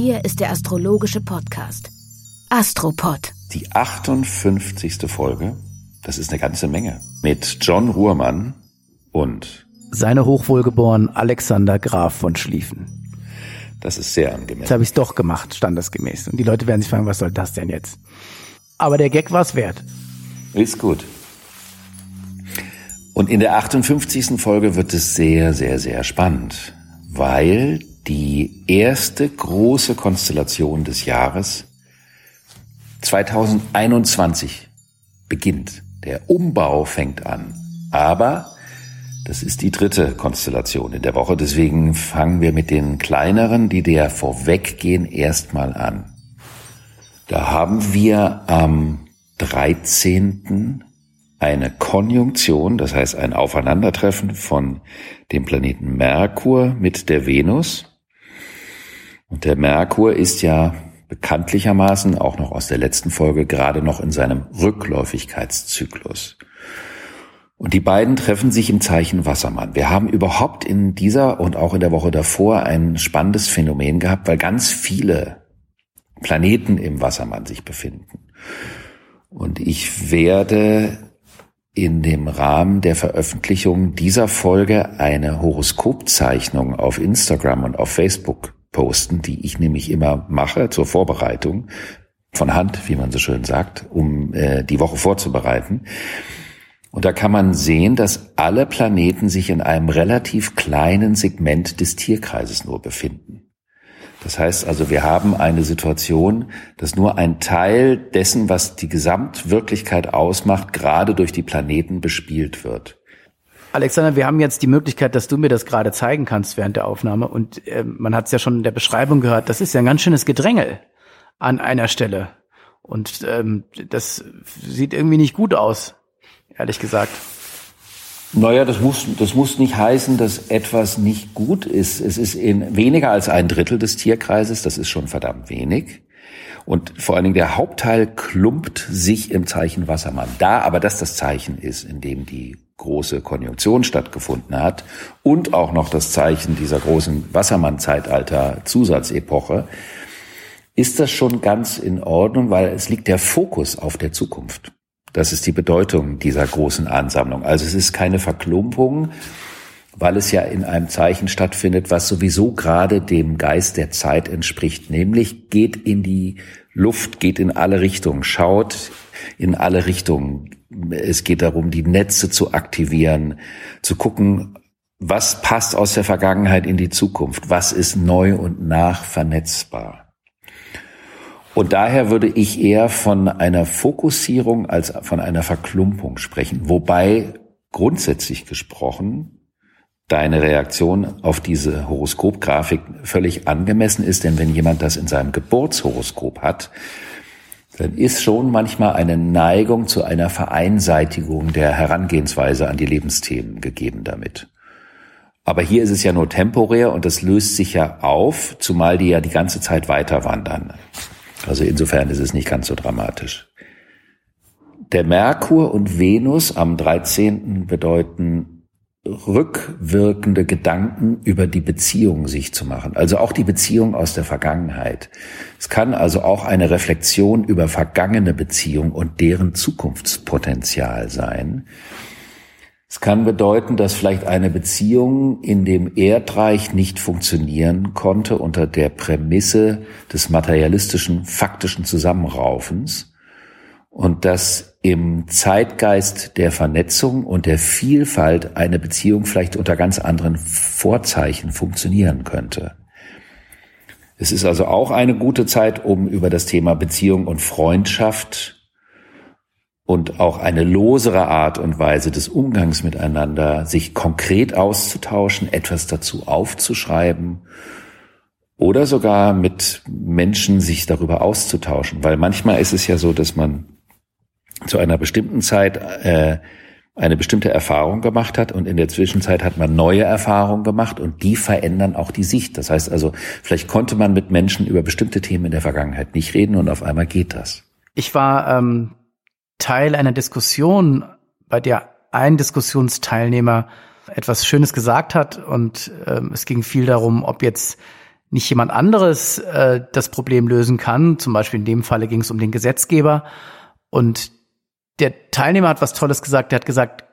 Hier ist der astrologische Podcast Astropod. Die 58. Folge, das ist eine ganze Menge, mit John Ruhrmann und seine Hochwohlgeboren Alexander Graf von Schlieffen. Das ist sehr angemessen. Jetzt habe ich es doch gemacht, standesgemäß. Und die Leute werden sich fragen, was soll das denn jetzt? Aber der Gag war es wert. Ist gut. Und in der 58. Folge wird es sehr, sehr, sehr spannend, weil die erste große Konstellation des Jahres 2021 beginnt. Der Umbau fängt an. Aber das ist die dritte Konstellation in der Woche. Deswegen fangen wir mit den kleineren, die der vorweggehen, erstmal an. Da haben wir am 13. eine Konjunktion, das heißt ein Aufeinandertreffen von dem Planeten Merkur mit der Venus. Und der Merkur ist ja bekanntlichermaßen auch noch aus der letzten Folge gerade noch in seinem Rückläufigkeitszyklus. Und die beiden treffen sich im Zeichen Wassermann. Wir haben überhaupt in dieser und auch in der Woche davor ein spannendes Phänomen gehabt, weil ganz viele Planeten im Wassermann sich befinden. Und ich werde in dem Rahmen der Veröffentlichung dieser Folge eine Horoskopzeichnung auf Instagram und auf Facebook posten, die ich nämlich immer mache zur Vorbereitung von Hand, wie man so schön sagt, um äh, die Woche vorzubereiten. Und da kann man sehen, dass alle Planeten sich in einem relativ kleinen Segment des Tierkreises nur befinden. Das heißt also, wir haben eine Situation, dass nur ein Teil dessen, was die Gesamtwirklichkeit ausmacht, gerade durch die Planeten bespielt wird. Alexander, wir haben jetzt die Möglichkeit, dass du mir das gerade zeigen kannst während der Aufnahme. Und äh, man hat es ja schon in der Beschreibung gehört, das ist ja ein ganz schönes Gedrängel an einer Stelle. Und ähm, das sieht irgendwie nicht gut aus ehrlich gesagt. Naja, das muss, das muss nicht heißen, dass etwas nicht gut ist. Es ist in weniger als ein Drittel des Tierkreises, das ist schon verdammt wenig. Und vor allen Dingen der Hauptteil klumpt sich im Zeichen Wassermann. Da aber das das Zeichen ist, in dem die große Konjunktion stattgefunden hat und auch noch das Zeichen dieser großen Wassermann-Zeitalter-Zusatzepoche, ist das schon ganz in Ordnung, weil es liegt der Fokus auf der Zukunft. Das ist die Bedeutung dieser großen Ansammlung. Also es ist keine Verklumpung, weil es ja in einem Zeichen stattfindet, was sowieso gerade dem Geist der Zeit entspricht, nämlich geht in die Luft, geht in alle Richtungen, schaut in alle Richtungen. Es geht darum, die Netze zu aktivieren, zu gucken, was passt aus der Vergangenheit in die Zukunft, was ist neu und nach vernetzbar. Und daher würde ich eher von einer Fokussierung als von einer Verklumpung sprechen. Wobei grundsätzlich gesprochen deine Reaktion auf diese Horoskopgrafik völlig angemessen ist, denn wenn jemand das in seinem Geburtshoroskop hat, dann ist schon manchmal eine Neigung zu einer Vereinseitigung der Herangehensweise an die Lebensthemen gegeben damit. Aber hier ist es ja nur temporär und das löst sich ja auf, zumal die ja die ganze Zeit weiter wandern. Also insofern ist es nicht ganz so dramatisch. Der Merkur und Venus am 13. bedeuten rückwirkende Gedanken über die Beziehung sich zu machen. Also auch die Beziehung aus der Vergangenheit. Es kann also auch eine Reflexion über vergangene Beziehungen und deren Zukunftspotenzial sein. Es kann bedeuten, dass vielleicht eine Beziehung in dem Erdreich nicht funktionieren konnte unter der Prämisse des materialistischen, faktischen Zusammenraufens und dass im Zeitgeist der Vernetzung und der Vielfalt eine Beziehung vielleicht unter ganz anderen Vorzeichen funktionieren könnte. Es ist also auch eine gute Zeit, um über das Thema Beziehung und Freundschaft und auch eine losere Art und Weise des Umgangs miteinander, sich konkret auszutauschen, etwas dazu aufzuschreiben oder sogar mit Menschen sich darüber auszutauschen. Weil manchmal ist es ja so, dass man zu einer bestimmten Zeit äh, eine bestimmte Erfahrung gemacht hat und in der Zwischenzeit hat man neue Erfahrungen gemacht und die verändern auch die Sicht. Das heißt also, vielleicht konnte man mit Menschen über bestimmte Themen in der Vergangenheit nicht reden und auf einmal geht das. Ich war ähm, Teil einer Diskussion, bei der ein Diskussionsteilnehmer etwas Schönes gesagt hat und ähm, es ging viel darum, ob jetzt nicht jemand anderes äh, das Problem lösen kann. Zum Beispiel in dem Falle ging es um den Gesetzgeber und der Teilnehmer hat was Tolles gesagt. Der hat gesagt,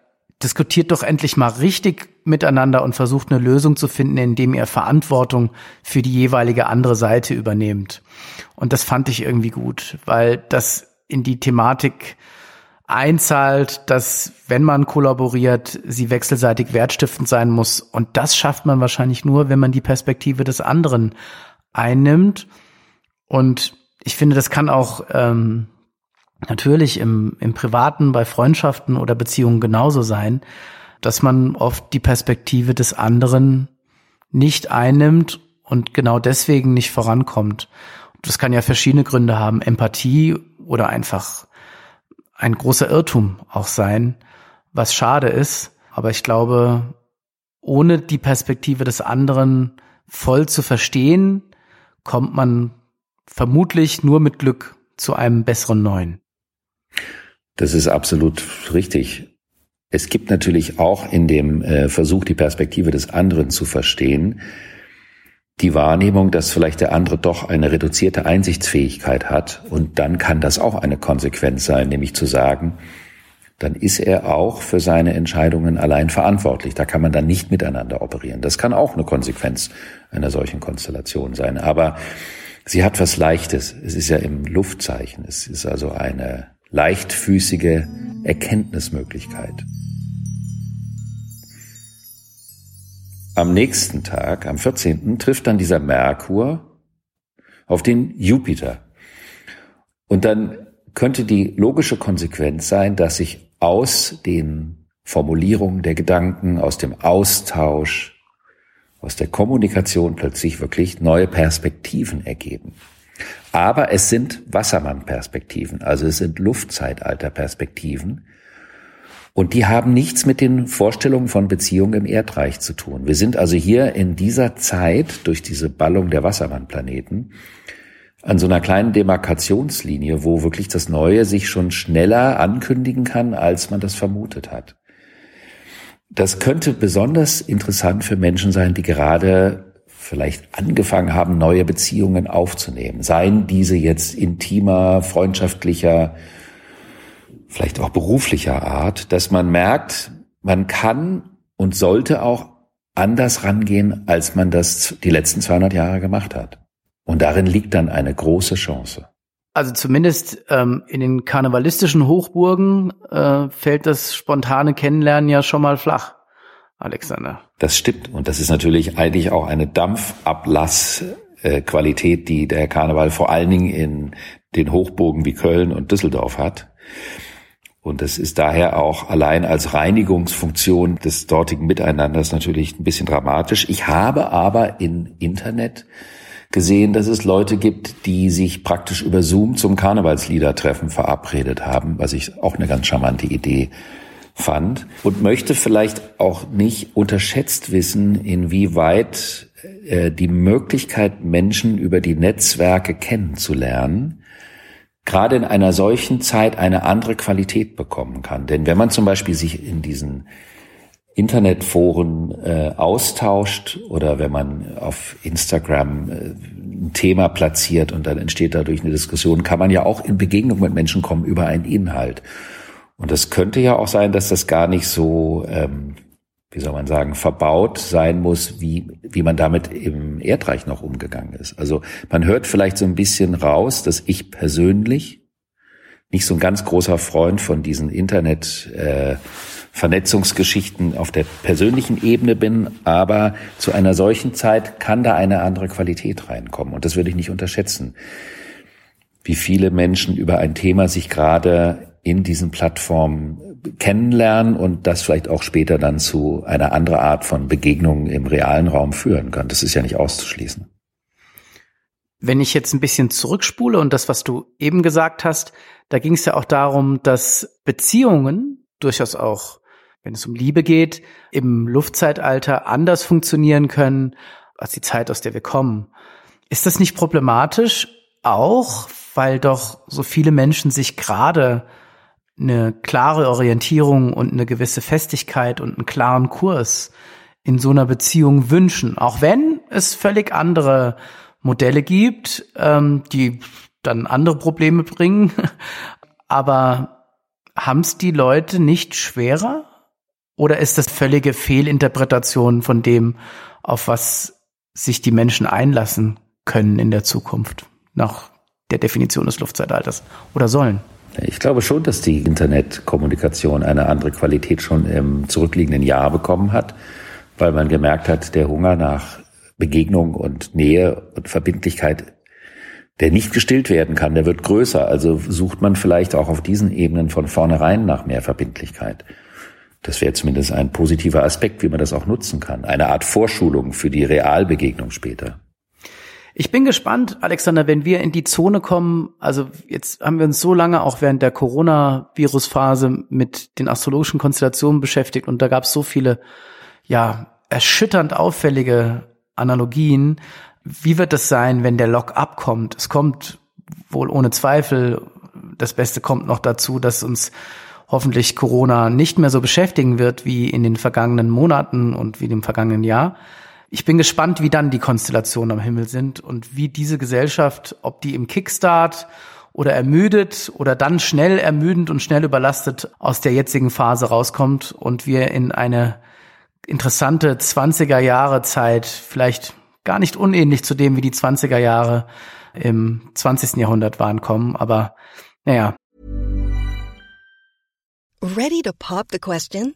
diskutiert doch endlich mal richtig miteinander und versucht eine Lösung zu finden, indem ihr Verantwortung für die jeweilige andere Seite übernehmt. Und das fand ich irgendwie gut, weil das in die Thematik einzahlt, dass wenn man kollaboriert, sie wechselseitig wertstiftend sein muss. Und das schafft man wahrscheinlich nur, wenn man die Perspektive des anderen einnimmt. Und ich finde, das kann auch ähm, natürlich im, im Privaten, bei Freundschaften oder Beziehungen genauso sein, dass man oft die Perspektive des anderen nicht einnimmt und genau deswegen nicht vorankommt. Das kann ja verschiedene Gründe haben, Empathie oder einfach ein großer Irrtum auch sein, was schade ist. Aber ich glaube, ohne die Perspektive des anderen voll zu verstehen, kommt man vermutlich nur mit Glück zu einem besseren Neuen. Das ist absolut richtig. Es gibt natürlich auch in dem äh, Versuch, die Perspektive des anderen zu verstehen, die Wahrnehmung, dass vielleicht der andere doch eine reduzierte Einsichtsfähigkeit hat. Und dann kann das auch eine Konsequenz sein, nämlich zu sagen, dann ist er auch für seine Entscheidungen allein verantwortlich. Da kann man dann nicht miteinander operieren. Das kann auch eine Konsequenz einer solchen Konstellation sein. Aber sie hat was Leichtes. Es ist ja im Luftzeichen. Es ist also eine leichtfüßige Erkenntnismöglichkeit. Am nächsten Tag, am 14., trifft dann dieser Merkur auf den Jupiter. Und dann könnte die logische Konsequenz sein, dass sich aus den Formulierungen der Gedanken, aus dem Austausch, aus der Kommunikation plötzlich wirklich neue Perspektiven ergeben. Aber es sind Wassermann-Perspektiven, also es sind Luftzeitalter-Perspektiven. Und die haben nichts mit den Vorstellungen von Beziehungen im Erdreich zu tun. Wir sind also hier in dieser Zeit durch diese Ballung der Wassermann-Planeten an so einer kleinen Demarkationslinie, wo wirklich das Neue sich schon schneller ankündigen kann, als man das vermutet hat. Das könnte besonders interessant für Menschen sein, die gerade vielleicht angefangen haben, neue Beziehungen aufzunehmen. Seien diese jetzt intimer, freundschaftlicher, vielleicht auch beruflicher Art, dass man merkt, man kann und sollte auch anders rangehen, als man das die letzten 200 Jahre gemacht hat. Und darin liegt dann eine große Chance. Also zumindest ähm, in den karnevalistischen Hochburgen äh, fällt das spontane Kennenlernen ja schon mal flach. Alexander. Das stimmt. Und das ist natürlich eigentlich auch eine Dampfablassqualität, die der Karneval vor allen Dingen in den Hochburgen wie Köln und Düsseldorf hat. Und das ist daher auch allein als Reinigungsfunktion des dortigen Miteinanders natürlich ein bisschen dramatisch. Ich habe aber im Internet gesehen, dass es Leute gibt, die sich praktisch über Zoom zum Karnevalsliedertreffen verabredet haben, was ich auch eine ganz charmante Idee fand und möchte vielleicht auch nicht unterschätzt wissen, inwieweit äh, die Möglichkeit, Menschen über die Netzwerke kennenzulernen, gerade in einer solchen Zeit eine andere Qualität bekommen kann. Denn wenn man zum Beispiel sich in diesen Internetforen äh, austauscht oder wenn man auf Instagram äh, ein Thema platziert und dann entsteht dadurch eine Diskussion, kann man ja auch in Begegnung mit Menschen kommen über einen Inhalt. Und es könnte ja auch sein, dass das gar nicht so, ähm, wie soll man sagen, verbaut sein muss, wie, wie man damit im Erdreich noch umgegangen ist. Also man hört vielleicht so ein bisschen raus, dass ich persönlich nicht so ein ganz großer Freund von diesen Internet äh, Vernetzungsgeschichten auf der persönlichen Ebene bin, aber zu einer solchen Zeit kann da eine andere Qualität reinkommen und das würde ich nicht unterschätzen. Wie viele Menschen über ein Thema sich gerade in diesen Plattformen kennenlernen und das vielleicht auch später dann zu einer anderen Art von Begegnungen im realen Raum führen kann. Das ist ja nicht auszuschließen. Wenn ich jetzt ein bisschen zurückspule und das, was du eben gesagt hast, da ging es ja auch darum, dass Beziehungen durchaus auch, wenn es um Liebe geht, im Luftzeitalter anders funktionieren können als die Zeit, aus der wir kommen. Ist das nicht problematisch? Auch, weil doch so viele Menschen sich gerade eine klare Orientierung und eine gewisse Festigkeit und einen klaren Kurs in so einer Beziehung wünschen, auch wenn es völlig andere Modelle gibt, ähm, die dann andere Probleme bringen. Aber haben es die Leute nicht schwerer? Oder ist das völlige Fehlinterpretation von dem, auf was sich die Menschen einlassen können in der Zukunft, nach der Definition des Luftzeitalters oder sollen? Ich glaube schon, dass die Internetkommunikation eine andere Qualität schon im zurückliegenden Jahr bekommen hat, weil man gemerkt hat, der Hunger nach Begegnung und Nähe und Verbindlichkeit, der nicht gestillt werden kann, der wird größer. Also sucht man vielleicht auch auf diesen Ebenen von vornherein nach mehr Verbindlichkeit. Das wäre zumindest ein positiver Aspekt, wie man das auch nutzen kann. Eine Art Vorschulung für die Realbegegnung später. Ich bin gespannt, Alexander, wenn wir in die Zone kommen. Also jetzt haben wir uns so lange auch während der Corona-Virus-Phase mit den astrologischen Konstellationen beschäftigt und da gab es so viele, ja, erschütternd auffällige Analogien. Wie wird es sein, wenn der Lock-up kommt? Es kommt wohl ohne Zweifel, das Beste kommt noch dazu, dass uns hoffentlich Corona nicht mehr so beschäftigen wird wie in den vergangenen Monaten und wie im vergangenen Jahr. Ich bin gespannt, wie dann die Konstellationen am Himmel sind und wie diese Gesellschaft, ob die im Kickstart oder ermüdet oder dann schnell ermüdend und schnell überlastet aus der jetzigen Phase rauskommt und wir in eine interessante 20er Jahre Zeit, vielleicht gar nicht unähnlich zu dem, wie die 20er Jahre im 20. Jahrhundert waren, kommen. Aber naja. Ready to pop the question?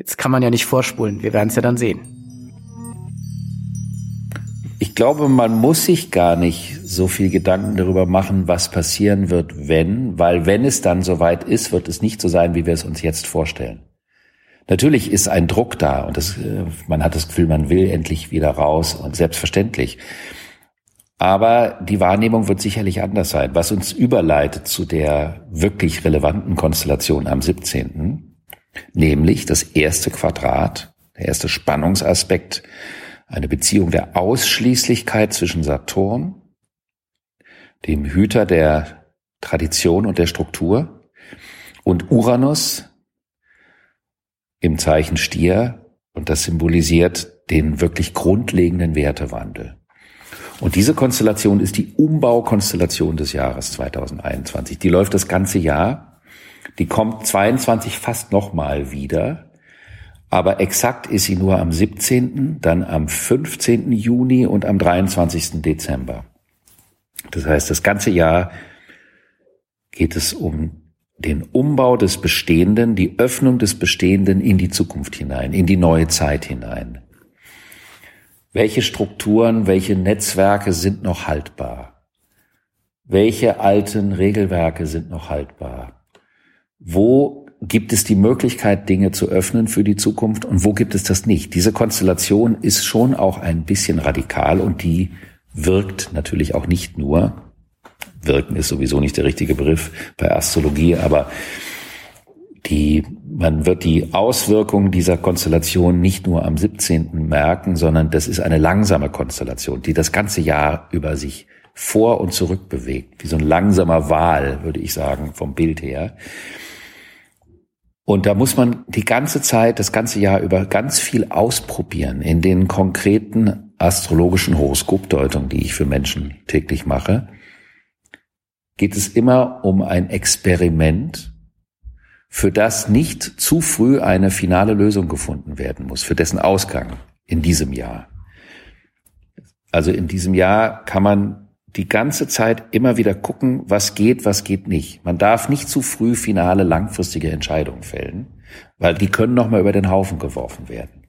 Jetzt kann man ja nicht vorspulen. Wir werden es ja dann sehen. Ich glaube, man muss sich gar nicht so viel Gedanken darüber machen, was passieren wird, wenn, weil wenn es dann soweit ist, wird es nicht so sein, wie wir es uns jetzt vorstellen. Natürlich ist ein Druck da und das, äh, man hat das Gefühl, man will endlich wieder raus und selbstverständlich. Aber die Wahrnehmung wird sicherlich anders sein, was uns überleitet zu der wirklich relevanten Konstellation am 17., nämlich das erste Quadrat, der erste Spannungsaspekt, eine Beziehung der Ausschließlichkeit zwischen Saturn, dem Hüter der Tradition und der Struktur, und Uranus, im Zeichen Stier und das symbolisiert den wirklich grundlegenden Wertewandel. Und diese Konstellation ist die Umbaukonstellation des Jahres 2021. Die läuft das ganze Jahr. Die kommt 22 fast nochmal wieder. Aber exakt ist sie nur am 17., dann am 15. Juni und am 23. Dezember. Das heißt, das ganze Jahr geht es um den Umbau des Bestehenden, die Öffnung des Bestehenden in die Zukunft hinein, in die neue Zeit hinein. Welche Strukturen, welche Netzwerke sind noch haltbar? Welche alten Regelwerke sind noch haltbar? Wo gibt es die Möglichkeit, Dinge zu öffnen für die Zukunft und wo gibt es das nicht? Diese Konstellation ist schon auch ein bisschen radikal und die wirkt natürlich auch nicht nur wirken ist sowieso nicht der richtige Begriff bei Astrologie, aber die, man wird die Auswirkungen dieser Konstellation nicht nur am 17. merken, sondern das ist eine langsame Konstellation, die das ganze Jahr über sich vor und zurück bewegt, wie so ein langsamer Wal, würde ich sagen, vom Bild her. Und da muss man die ganze Zeit, das ganze Jahr über ganz viel ausprobieren in den konkreten astrologischen Horoskopdeutungen, die ich für Menschen täglich mache geht es immer um ein Experiment, für das nicht zu früh eine finale Lösung gefunden werden muss, für dessen Ausgang in diesem Jahr. Also in diesem Jahr kann man die ganze Zeit immer wieder gucken, was geht, was geht nicht. Man darf nicht zu früh finale langfristige Entscheidungen fällen, weil die können nochmal über den Haufen geworfen werden.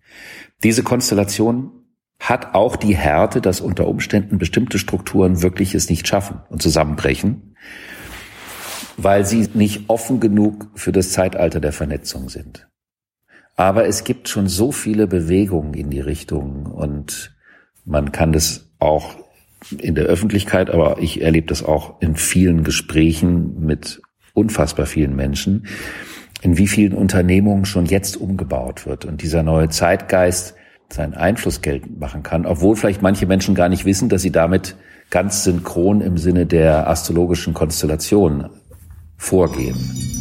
Diese Konstellation hat auch die Härte, dass unter Umständen bestimmte Strukturen wirklich es nicht schaffen und zusammenbrechen, weil sie nicht offen genug für das Zeitalter der Vernetzung sind. Aber es gibt schon so viele Bewegungen in die Richtung und man kann das auch in der Öffentlichkeit, aber ich erlebe das auch in vielen Gesprächen mit unfassbar vielen Menschen, in wie vielen Unternehmungen schon jetzt umgebaut wird und dieser neue Zeitgeist seinen Einfluss geltend machen kann, obwohl vielleicht manche Menschen gar nicht wissen, dass sie damit ganz synchron im Sinne der astrologischen Konstellation vorgehen.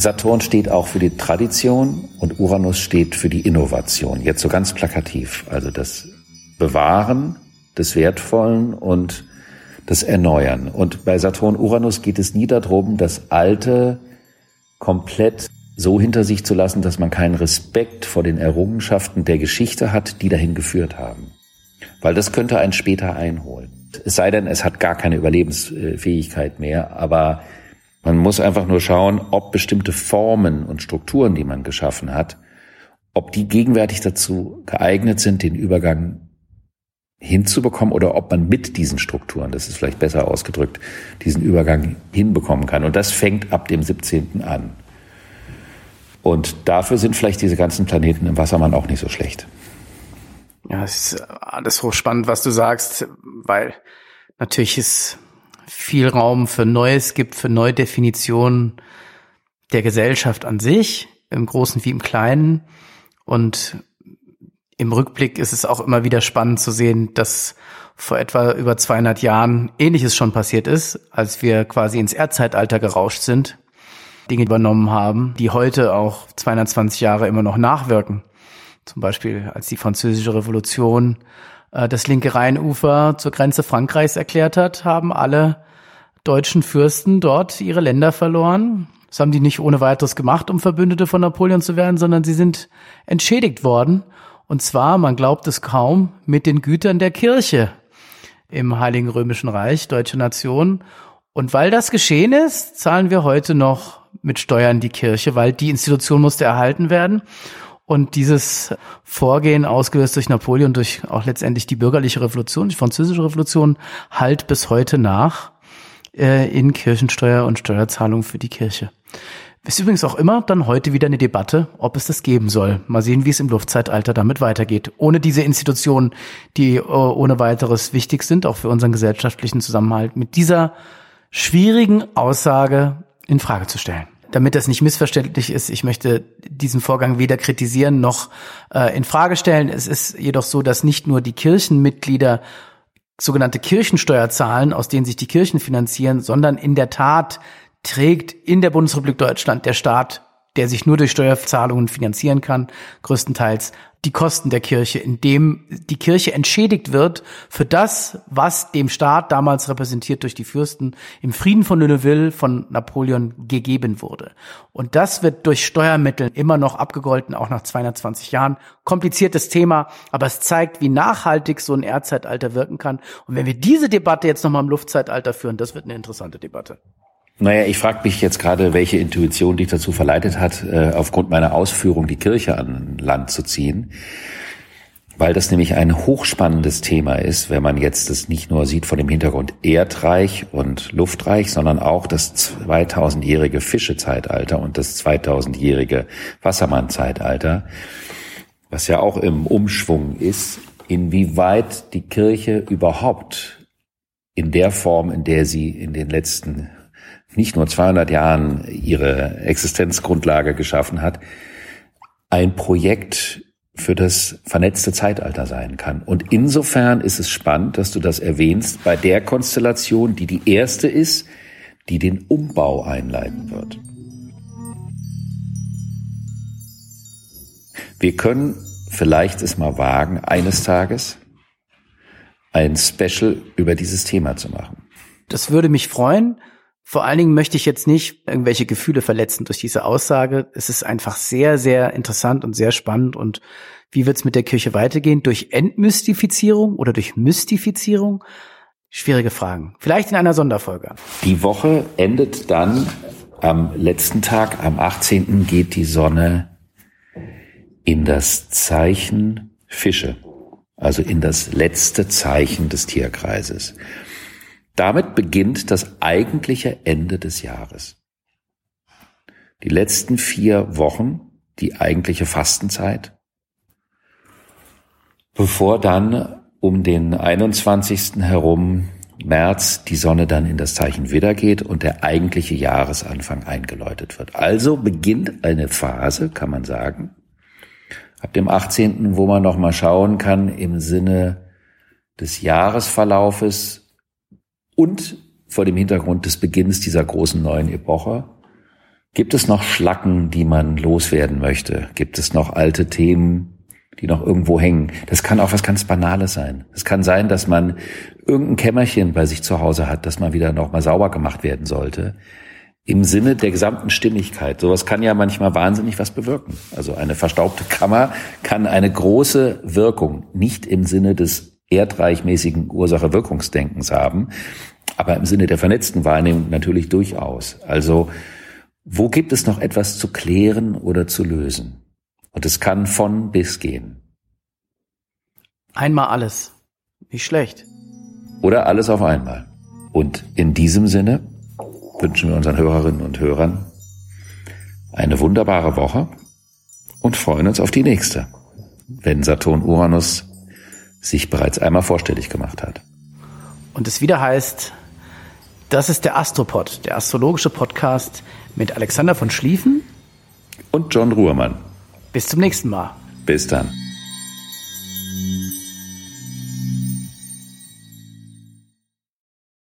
Saturn steht auch für die Tradition und Uranus steht für die Innovation. Jetzt so ganz plakativ. Also das Bewahren des Wertvollen und das Erneuern. Und bei Saturn Uranus geht es nie darum, das Alte komplett so hinter sich zu lassen, dass man keinen Respekt vor den Errungenschaften der Geschichte hat, die dahin geführt haben. Weil das könnte einen später einholen. Es sei denn, es hat gar keine Überlebensfähigkeit mehr, aber man muss einfach nur schauen, ob bestimmte Formen und Strukturen, die man geschaffen hat, ob die gegenwärtig dazu geeignet sind, den Übergang hinzubekommen oder ob man mit diesen Strukturen, das ist vielleicht besser ausgedrückt, diesen Übergang hinbekommen kann. Und das fängt ab dem 17. an. Und dafür sind vielleicht diese ganzen Planeten im Wassermann auch nicht so schlecht. Ja, es ist alles hochspannend, was du sagst, weil natürlich ist viel Raum für Neues gibt, für neue Definitionen der Gesellschaft an sich, im Großen wie im Kleinen. Und im Rückblick ist es auch immer wieder spannend zu sehen, dass vor etwa über 200 Jahren Ähnliches schon passiert ist, als wir quasi ins Erdzeitalter gerauscht sind, Dinge übernommen haben, die heute auch 220 Jahre immer noch nachwirken. Zum Beispiel als die Französische Revolution äh, das linke Rheinufer zur Grenze Frankreichs erklärt hat, haben alle deutschen Fürsten dort ihre Länder verloren. Das haben die nicht ohne weiteres gemacht, um Verbündete von Napoleon zu werden, sondern sie sind entschädigt worden. Und zwar, man glaubt es kaum, mit den Gütern der Kirche im Heiligen Römischen Reich, deutsche Nation. Und weil das geschehen ist, zahlen wir heute noch mit Steuern die Kirche, weil die Institution musste erhalten werden. Und dieses Vorgehen, ausgelöst durch Napoleon, durch auch letztendlich die bürgerliche Revolution, die französische Revolution, halt bis heute nach äh, in Kirchensteuer und Steuerzahlung für die Kirche. Ist übrigens auch immer dann heute wieder eine Debatte, ob es das geben soll. Mal sehen, wie es im Luftzeitalter damit weitergeht. Ohne diese Institutionen, die äh, ohne weiteres wichtig sind, auch für unseren gesellschaftlichen Zusammenhalt, mit dieser schwierigen Aussage in Frage zu stellen damit das nicht missverständlich ist, ich möchte diesen Vorgang weder kritisieren noch äh, in Frage stellen. Es ist jedoch so, dass nicht nur die Kirchenmitglieder sogenannte Kirchensteuer zahlen, aus denen sich die Kirchen finanzieren, sondern in der Tat trägt in der Bundesrepublik Deutschland der Staat der sich nur durch Steuerzahlungen finanzieren kann, größtenteils die Kosten der Kirche, indem die Kirche entschädigt wird für das, was dem Staat damals repräsentiert durch die Fürsten im Frieden von Lunéville von Napoleon gegeben wurde. Und das wird durch Steuermittel immer noch abgegolten, auch nach 220 Jahren. Kompliziertes Thema, aber es zeigt, wie nachhaltig so ein Erdzeitalter wirken kann. Und wenn wir diese Debatte jetzt nochmal im Luftzeitalter führen, das wird eine interessante Debatte. Naja, ich frage mich jetzt gerade, welche Intuition dich dazu verleitet hat, äh, aufgrund meiner Ausführung die Kirche an Land zu ziehen. weil das nämlich ein hochspannendes Thema ist, wenn man jetzt es nicht nur sieht vor dem Hintergrund Erdreich und Luftreich, sondern auch das 2000-jährige Fischezeitalter und das 2000-jährige Wassermannzeitalter, was ja auch im Umschwung ist, inwieweit die Kirche überhaupt in der Form, in der sie in den letzten nicht nur 200 Jahren ihre Existenzgrundlage geschaffen hat, ein Projekt für das vernetzte Zeitalter sein kann. Und insofern ist es spannend, dass du das erwähnst, bei der Konstellation, die die erste ist, die den Umbau einleiten wird. Wir können vielleicht es mal wagen, eines Tages ein Special über dieses Thema zu machen. Das würde mich freuen. Vor allen Dingen möchte ich jetzt nicht irgendwelche Gefühle verletzen durch diese Aussage. Es ist einfach sehr, sehr interessant und sehr spannend. Und wie wird es mit der Kirche weitergehen? Durch Entmystifizierung oder durch Mystifizierung? Schwierige Fragen. Vielleicht in einer Sonderfolge. Die Woche endet dann am letzten Tag, am 18. geht die Sonne in das Zeichen Fische, also in das letzte Zeichen des Tierkreises. Damit beginnt das eigentliche Ende des Jahres. Die letzten vier Wochen, die eigentliche Fastenzeit, bevor dann um den 21. herum März die Sonne dann in das Zeichen Widder geht und der eigentliche Jahresanfang eingeläutet wird. Also beginnt eine Phase, kann man sagen, ab dem 18., wo man noch mal schauen kann im Sinne des Jahresverlaufes, und vor dem Hintergrund des Beginns dieser großen neuen Epoche, gibt es noch Schlacken, die man loswerden möchte? Gibt es noch alte Themen, die noch irgendwo hängen? Das kann auch was ganz Banales sein. Es kann sein, dass man irgendein Kämmerchen bei sich zu Hause hat, das mal wieder noch mal sauber gemacht werden sollte. Im Sinne der gesamten Stimmigkeit. Sowas kann ja manchmal wahnsinnig was bewirken. Also eine verstaubte Kammer kann eine große Wirkung, nicht im Sinne des erdreichmäßigen Ursache-Wirkungsdenkens haben, aber im Sinne der vernetzten Wahrnehmung natürlich durchaus. Also wo gibt es noch etwas zu klären oder zu lösen? Und es kann von bis gehen. Einmal alles. Nicht schlecht. Oder alles auf einmal. Und in diesem Sinne wünschen wir unseren Hörerinnen und Hörern eine wunderbare Woche und freuen uns auf die nächste, wenn Saturn Uranus sich bereits einmal vorstellig gemacht hat. Und es wieder heißt, das ist der Astropod, der astrologische Podcast mit Alexander von Schlieffen und John Ruhrmann. Bis zum nächsten Mal. Bis dann.